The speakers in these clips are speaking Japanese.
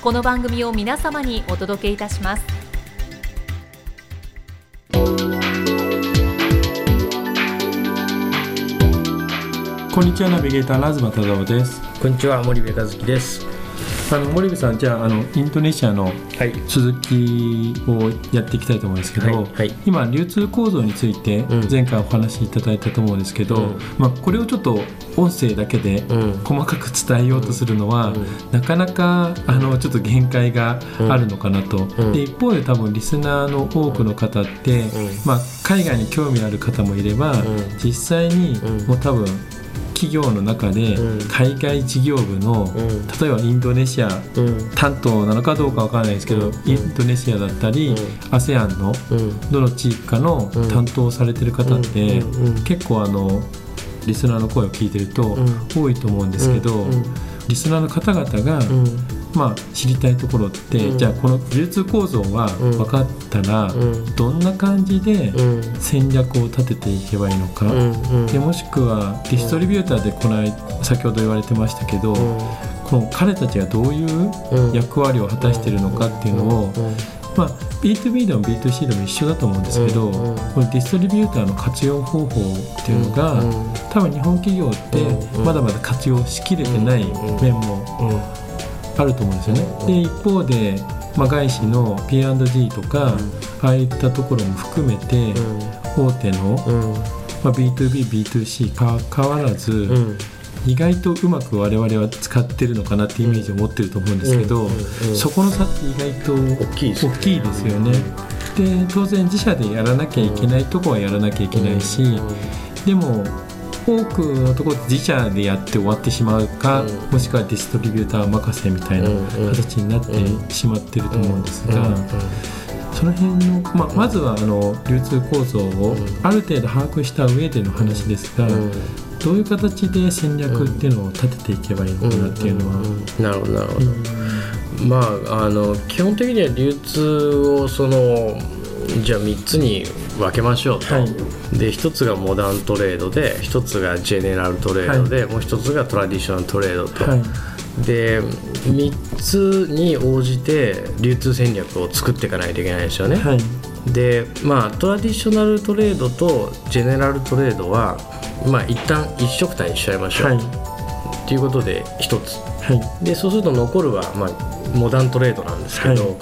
この番組を皆様にお届けいたします。こんにちはナビゲーターの東忠夫です。こんにちは森部和樹ですあの森部さんじゃああのインドネシアのはい。続きをやっていきたいと思うんですけど、はい。はい。今流通構造についてうん。前回お話しいただいたと思うんですけど、うん。まあ、これをちょっと音声だけでうん。細かく伝えようとするのは、うん。なかなかあのちょっと限界があるのかなと、うん。で一方で多分リスナーの多くの方って、うん。まあ、海外に興味ある方もいれば、ん。実際にうん。もう多分企業の中でうん。海外事業部の、うん。例えばインドネシアうん。担当なのかどうかわからないですけど、うん。インドネシアだったり、うん。ASEAN のうん。どの地域かのうん。担当されてる方って、結構あのリスナーの声を聞いてるとうん。多いと思うんですけど、うん。リスナーの方々が、うんまあ、知りたいところって、うん。じゃあこの流通構造はうん分かったら、うん。どんな感じでうん。戦略を立てていけばいいのか、うんでもしくはディストリビューターでこの間先ほど言われてましたけど、この彼たちがどういううん。役割を果たしているのかっていうのを、うん。まあ、B2B でも B2C でも一緒だと思うんですけど、うん。うん。このディストリビューターの活用方法っていうのが、うん。多分日本企業ってうん。まだまだ活用しきれてない面もあると思うんですよね。うん。で一方で、まあ、外資の P&G とか、ああいったところも含めて、大手の、うん。まあ、B2B、B2C か変わらず、うん。意外とうまく我々は使ってるのかなっていうイメージを持ってると思うんですけど、そこの差って意外と大きいですね。大きいですよね。で当然自社でやらなきゃいけないとこはやらなきゃいけないし、でも多くのところで自社でやって終わってしまうか、うん。もしくはディストリビューター任せみたいな形になってしまってると思うんですが、うんその辺の、まあ、まずはあの流通構造をうん。ある程度把握した上での話ですが、うん。どういう形で戦略っていうのを立てていけばいいのかなっていうのは。なるほどなるほど、まああの基本的には流通をそのじゃあ3つに分けましょうと、はい。で1つがモダントレードで1つがジェネラルトレードで、もう1つがトラディショナルトレードと、はい。で3つに応じて流通戦略を作っていかないといけないですよね、はい。でまあトラディショナルトレードとジェネラルトレードはまあ一旦一緒くたにしちゃいましょう、はいうことで1つ。はい。でそうすると残るは、まあ、モダントレードなんですけど、はい。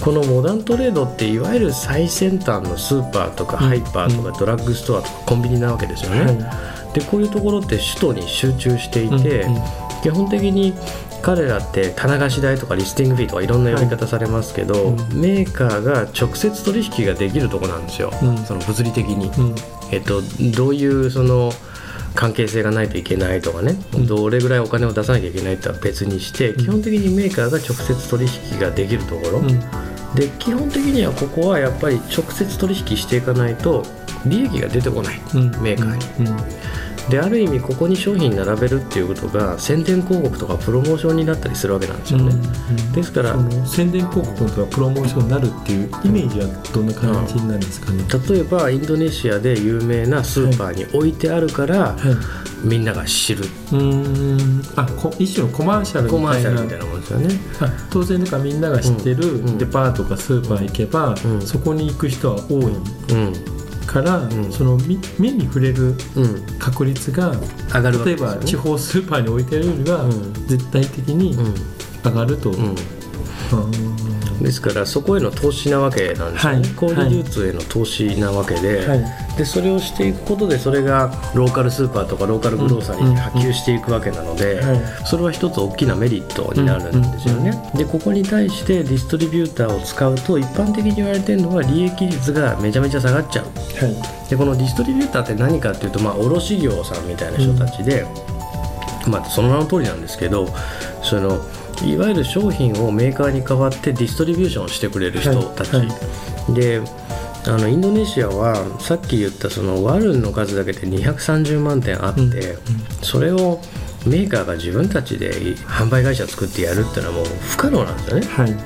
このモダントレードっていわゆる最先端のスーパーとかうん。ハイパーとかドラッグストアとかコンビニなわけですよね。はでこういうところって首都に集中していて、うんうん基本的に彼らって棚貸し代とかリスティングフィーとかいろんな呼び方されますけど、うん。メーカーが直接取引ができるところなんですよ、うん。その物理的に。うん。えっと、どういうその関係性がないといけないとかね、うん。どれぐらいお金を出さなきゃいけないってのは別にして、基本的にメーカーが直接取引ができるところ、うん。で基本的にはここはやっぱり直接取引していかないと利益が出てこない、うん。メーカーに。うんである意味ここに商品並べるっていうことが宣伝広告とかプロモーションになったりするわけなんですよね。うんですから宣伝広告とかプロモーションになるっていうイメージはどんな感じなんですかね、例えばインドネシアで有名なスーパーに置いてあるから、はい。みんなが知る。うーん。あこ一種のコマーシャルみたいな。コマーシャルみたいなもんですよね。あ当然だからみんなが知ってるうん。うん。デパートかスーパー行けば、うん。そこに行く人は多い。うんから、ん。そのみ目に触れるうん、確率が上がるわけ例えば地方スーパーに置いてあるよりは、うん。絶対的にうん。上がると、うん。うんですからそこへの投資なわけなんですよね、はい。小売流通への投資なわけで,、はい。でそれをしていくことでそれがローカルスーパーとかローカルグローサリーに波及していくわけなので、はい。それは一つ大きなメリットになるんですよね、でここに対してディストリビューターを使うと一般的に言われてるのは利益率がめちゃめちゃ下がっちゃう。はい。でこのディストリビューターって何かっていうと、まあ、卸業さんみたいな人たちで、まあ、その名の通りなんですけどそのいわゆる商品をメーカーに代わってディストリビューションしてくれる人たち、はい。であのインドネシアはさっき言ったそのワルンの数だけで230万点あって、うんそれをメーカーが自分たちで販売会社作ってやるっていうのはもう不可能なんですよね。はい。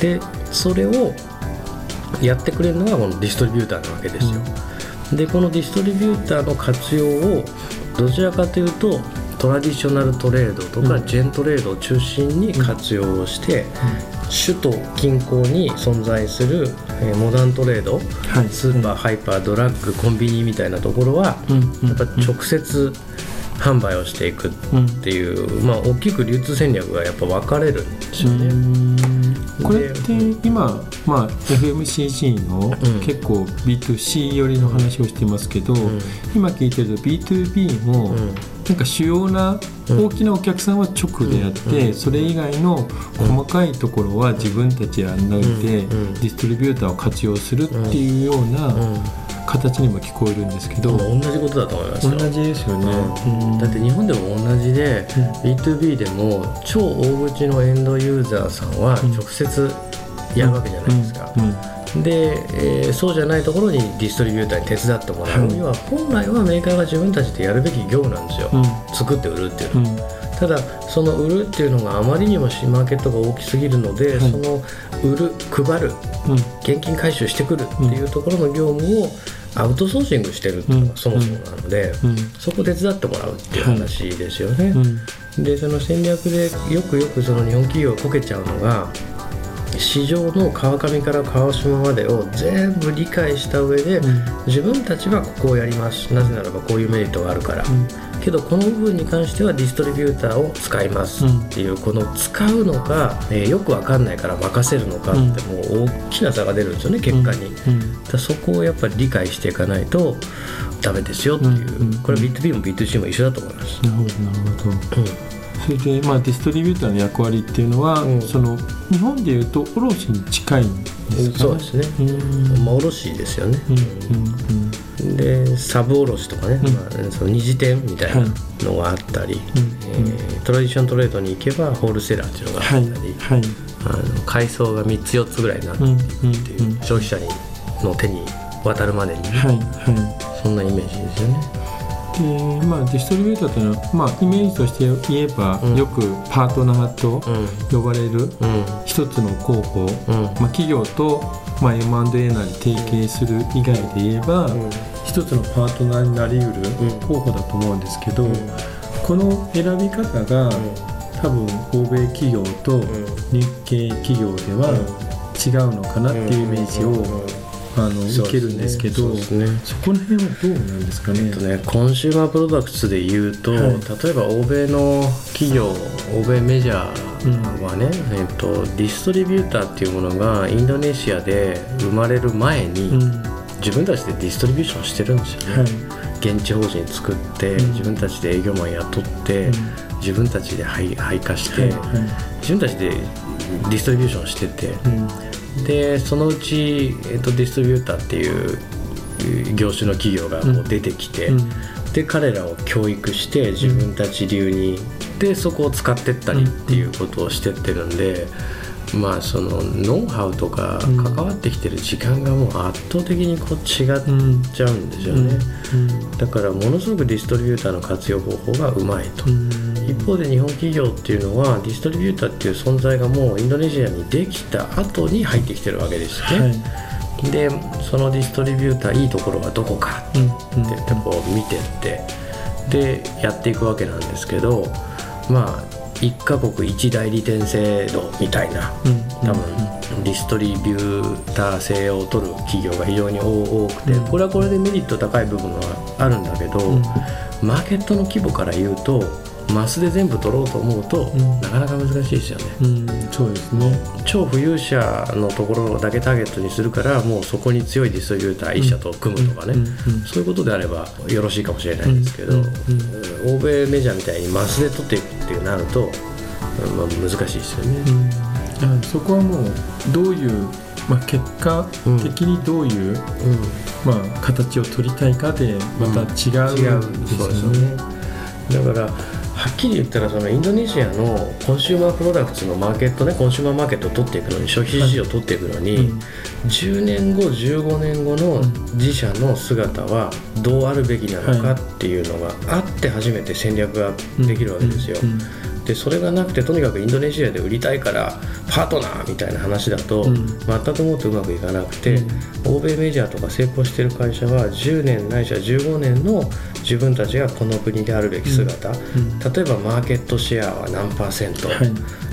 でそれをやってくれるのがこのディストリビューターなわけですよ、でこのディストリビューターの活用をどちらかというとトラディショナルトレードとかうん。ジェントレードを中心に活用をして、首都近郊に存在する、えーモダントレード、はい。スーパー、ハイパードラッグコンビニみたいなところは、うん。やっぱ直接販売をしていくっていう、まあ大きく流通戦略がやっぱ分かれるんですよね。これって今、まあ、FMCG のうん。結構 B2C 寄りの話をしてますけど、ん。今聞いてると B2B も、うんなんか主要なうん。大きなお客さんは直でやって、うん。それ以外の細かいところは自分たちで案内で、うん。うん。ディストリビューターを活用するっていうようなうん。形にも聞こえるんですけど、同じことだと思いますよ。同じですよね。うん。だって日本でも同じで、B2B でも超大口のエンドユーザーさんは直接やるわけじゃないですか、うん。うんで、えーそうじゃないところにディストリビューターに手伝ってもらう、はい。要は本来はメーカーが自分たちでやるべき業務なんですよ、うん。作って売るっていうの。は、うん。ただその売るっていうのがあまりにもマーケットが大きすぎるので、はい。その売る配るうん。現金回収してくるっていうところの業務をアウトソーシングしてるっていうのがそもそもなので、うん。そこを手伝ってもらうっていう話ですよね。うんでその戦略でよくよくその日本企業がこけちゃうのが市場の川上から川島までを全部理解した上で、うん。自分たちはここをやります。なぜならばこういうメリットがあるから、けどこの部分に関してはディストリビューターを使いますっていう、この使うのか、えーよくわかんないから任せるのかってもう大きな差が出るんですよね結果に。うん。だそこをやっぱり理解していかないとダメですよっていう、うん。うん。これ B2B も B2C も一緒だと思います。なるほどなるほど。それで、まあ、ディストリビューターの役割っていうのは、うん。その日本でいうと卸に近いんですか、ね、そうですね、うん。まあ、卸ですよね、うんうんでサブ卸とかね、うん。まあ、その二次店みたいなのがあったり、えートラディショントレードに行けばホールセラーっていうのがあはいったり、はいあの階層が3つ4つぐらいになってっていう、うん消費者にの手に渡るまでに、はいはそんなイメージですよね。いでまあディストリビューターというのは、まあ、イメージとして言えば、うん。よくパートナーとうん。呼ばれるうん。一つの候補、うん。まあ、企業と、まあ、M&A なり提携する以外で言えば、うん。一つのパートナーになりうるうん。候補だと思うんですけど、うん。この選び方が、多分欧米企業と日系企業では違うのかなっていうイメージを、あの受けるんですけどそうですね。そこら辺はどうなんですかね？えっとね、コンシューマープロダクツで言うと、はい。例えば欧米の企業欧米メジャーはね、えっと、ディストリビューターっていうものがインドネシアで生まれる前に、うん。自分たちでディストリビューションしてるんですよね、はい。現地法人作って、うん。自分たちで営業マン雇って、うん。自分たちで配配下して、はいはい。自分たちでディストリビューションしてて、うんでそのうち、えっと、ディストリビューターっていうえー業種の企業がこう出てきて、うん。で彼らを教育して自分たち流に、でそこを使ってったりっていうことをしてってるんで、まあそのノウハウとかうん。関わってきてる時間がもう圧倒的にこう違っうんちゃうんですよね、うん。だからものすごくディストリビューターの活用方法がうまいと。方で日本企業っていうのはディストリビューターっていう存在がもうインドネシアにできた後に入ってきてるわけですよはい。ね、でそのディストリビューターいいところはどこかってってこう見てってでやっていくわけなんですけどまあ1カ国1代理店制度みたいなうん。多分ディストリビューター制を取る企業が非常に多くてうん。これはこれでメリット高い部分はあるんだけど、うん。マーケットの規模から言うとマスで全部取ろうと思うと、うん。なかなか難しいですよね。うんそうですね。超富裕者のところだけターゲットにするからもうそこに強いディストリビューター1社と組むとかね、うんうんそういうことであればよろしいかもしれないんですけど、うんうん欧米メジャーみたいにマスで取っていくっていうなると、まあ、難しいですよね。うん。あそこはもうどういう、まあ、結果的にどういう、まあ、形を取りたいかでまた違違ううんですよそうですよね。ね。だからはっきり言ったらそのインドネシアのコンシューマープロダクツのマーケットねコンシューマーマーケットを取っていくのに消費者市場を取っていくのに、うん。10年後15年後の自社の姿はどうあるべきなのかっていうのがあって初めて戦略ができるわけですよ。うんでそれがなくてとにかくインドネシアで売りたいからパートナーみたいな話だと、うん。全くもってうまくいかなくて、欧米メジャーとか成功してる会社は10年ないしは15年の自分たちがこの国であるべき姿、ん。例えばマーケットシェアは何パーセント、はい。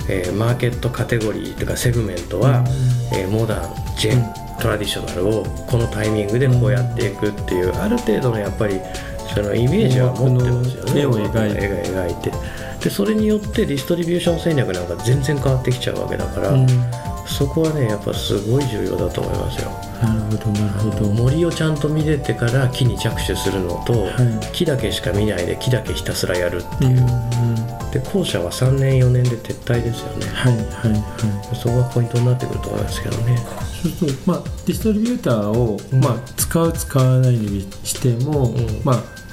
えーマーケットカテゴリーとかセグメントは、えーモダンジェン、トラディショナルをこのタイミングでこうやっていくっていう、ある程度のやっぱりそのイメージは持ってますよね。絵を描いてでそれによってディストリビューション戦略なんか全然変わってきちゃうわけだから、うん。そこはねやっぱすごい重要だと思いますよ。なるほどなるほど。森をちゃんと見れてから木に着手するのと、はい。木だけしか見ないで木だけひたすらやるっていう、うんうん。で後者は3年4年で撤退ですよね。はいはいはい。そこがポイントになってくると思いますけどね。そうすると、まあ、ディストリビューターを、うん。まあ、使う使わないにしても、うん。まあ、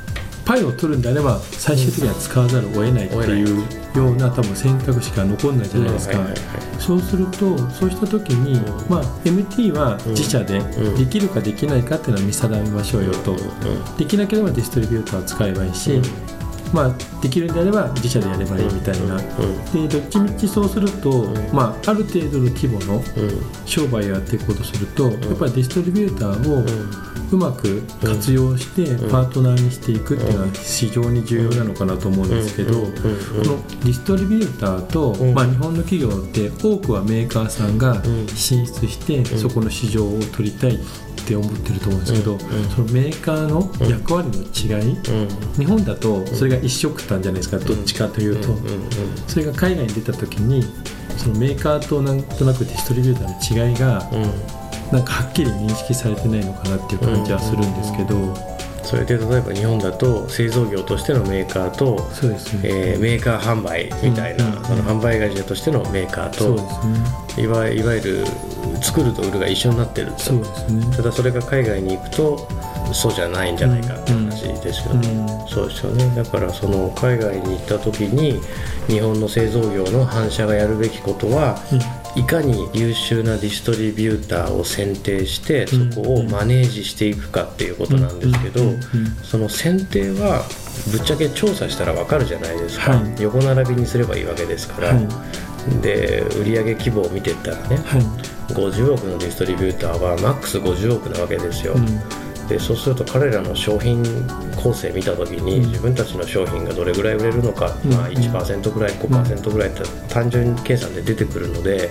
パイを取るんであれば最終的には使わざるを得ないっていうような多分選択しか残んないじゃないですか、そうするとそうした時に、うん。まあ、MT は自社でうん。できるかできないかっていうのを見定めましょうよと、できなければディストリビューターを使えばいいし、まあ、できるんであれば自社でやればいいみたいな、でどっちみちそうすると、まあ、ある程度の規模の商売をやっていこうとすると、やっぱりディストリビューターをうまく活用してパートナーにしていくっていうのは非常に重要なのかなと思うんですけど、このディストリビューターと、うん。まあ、日本の企業って多くはメーカーさんがん。進出して、そこの市場を取りたいって思ってると思うんですけど、うん。そのメーカーの役割の違い、日本だとそれが一色たんじゃないですか、どっちかというと。それが海外に出た時にそのメーカーとなんとなくディストリビューターの違いがなんかはっきり認識されてないのかなっていう感じはするんですけど、それで例えば日本だと製造業としてのメーカーと、そうですね、えーメーカー販売みたいな、うんうんその販売会社としてのメーカーそうとですね。いわいわゆる作ると売るが一緒になってると。そうですね。ただそれが海外に行くとそうじゃないんじゃないかって話ですよね、うんそうですよね。だからその海外に行った時に日本の製造業の反社がやるべきことは、いかに優秀なディストリビューターを選定してそこをマネージしていくかっていうことなんですけど、その選定はぶっちゃけ調査したらわかるじゃないですか、はい。横並びにすればいいわけですから、はい。で売上規模を見てったらね、はい。50億のディストリビューターはマックス50億なわけですよ、うんでそうすると彼らの商品構成見た時に、うん。自分たちの商品がどれぐらい売れるのか、うん。まあ、1%ぐらい5%ぐらいって単純計算で出てくるので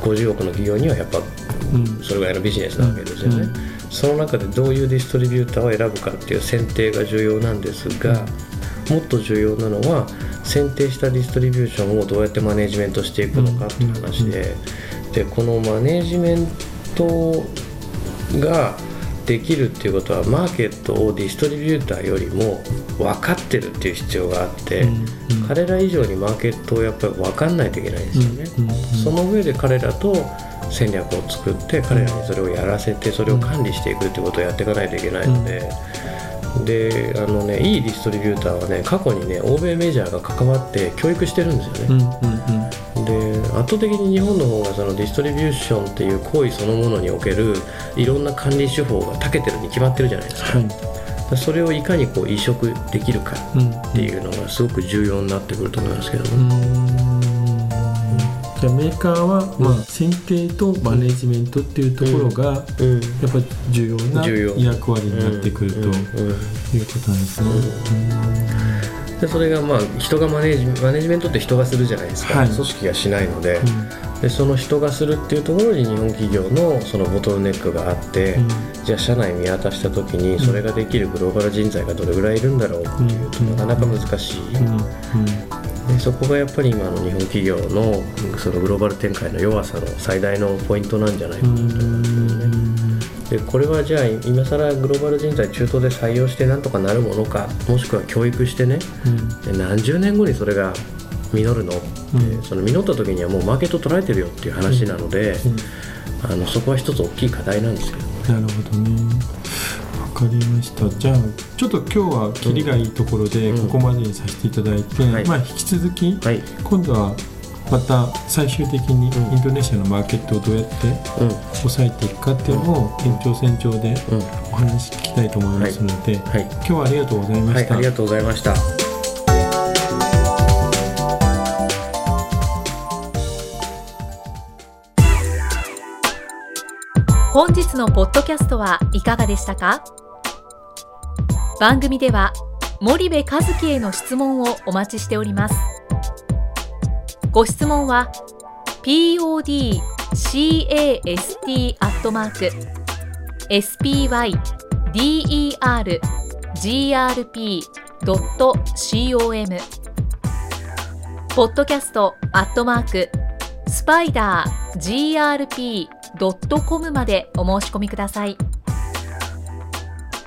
50億の企業にはやっぱうん。それぐらいのビジネスなわけですよね、うん。その中でどういうディストリビューターを選ぶかっていう選定が重要なんですが、もっと重要なのは選定したディストリビューションをどうやってマネジメントしていくのかっていう話で,、でこのマネジメントができるっていうことはマーケットをディストリビューターよりも分かってるっていう必要があって、うんうん。彼ら以上にマーケットをやっぱり分かんないといけないんですよね。うんうんその上で彼らと戦略を作って彼らにそれをやらせてそれを管理していくってことをやっていかないといけないので、であのねいいディストリビューターはね過去にね欧米メジャーが関わって教育してるんですようんね、うん。で圧倒的に日本の方がそのディストリビューションっていう行為そのものにおけるいろんな管理手法が長けてるに決まってるじゃないですか,、はい。それをいかにこう移植できるかうんっていうのがすごく重要になってくると思いますけどうね、んじゃあメーカーは、まあ、選定とマネジメントっていうところが、やっうん。ぱり重要な役割になってくるといううん。うん。うんことなんですね。でそれがまあ人がマネージマネジメントって人がするじゃないですか、はい。組織がしないので,、うん。でその人がするっていうところに日本企業のそのボトルネックがあって、じゃあ社内見渡した時にそれができるグローバル人材がどれぐらいいるんだろうっていうとうん。なかなか難しい、うん。うんでそこがやっぱり今の日本企業のそのグローバル展開の弱さの最大のポイントなんじゃないかうなと思いますよね。んでこれはじゃあ今更グローバル人材中東で採用してなんとかなるものかもしくは教育してねで何十年後にそれが実るの？うん。その実った時にはもうマーケット捉えてるよっていう話なので、あのそこは一つ大きい課題なんですけどね。なるほどね。わかりました。じゃあちょっと今日はキリがいいところでうん。ここまでにさせていただいて、はい。まあ引き続きはい、今度はまた最終的にうん。インドネシアのマーケットをどうやってうん。抑えていくかっていうのを延長線上でうん。お話聞きたいと思いますので、はい。今日はありがとうございまはい、した、ありがとうございました。本日のポッドキャストはいかがでしたか？番組では森部和樹への質問をお待ちしております。ご質問は podcast アットマーク spydergrp.com ポッドキャストアットマークスパイダー grp.com までお申し込みください。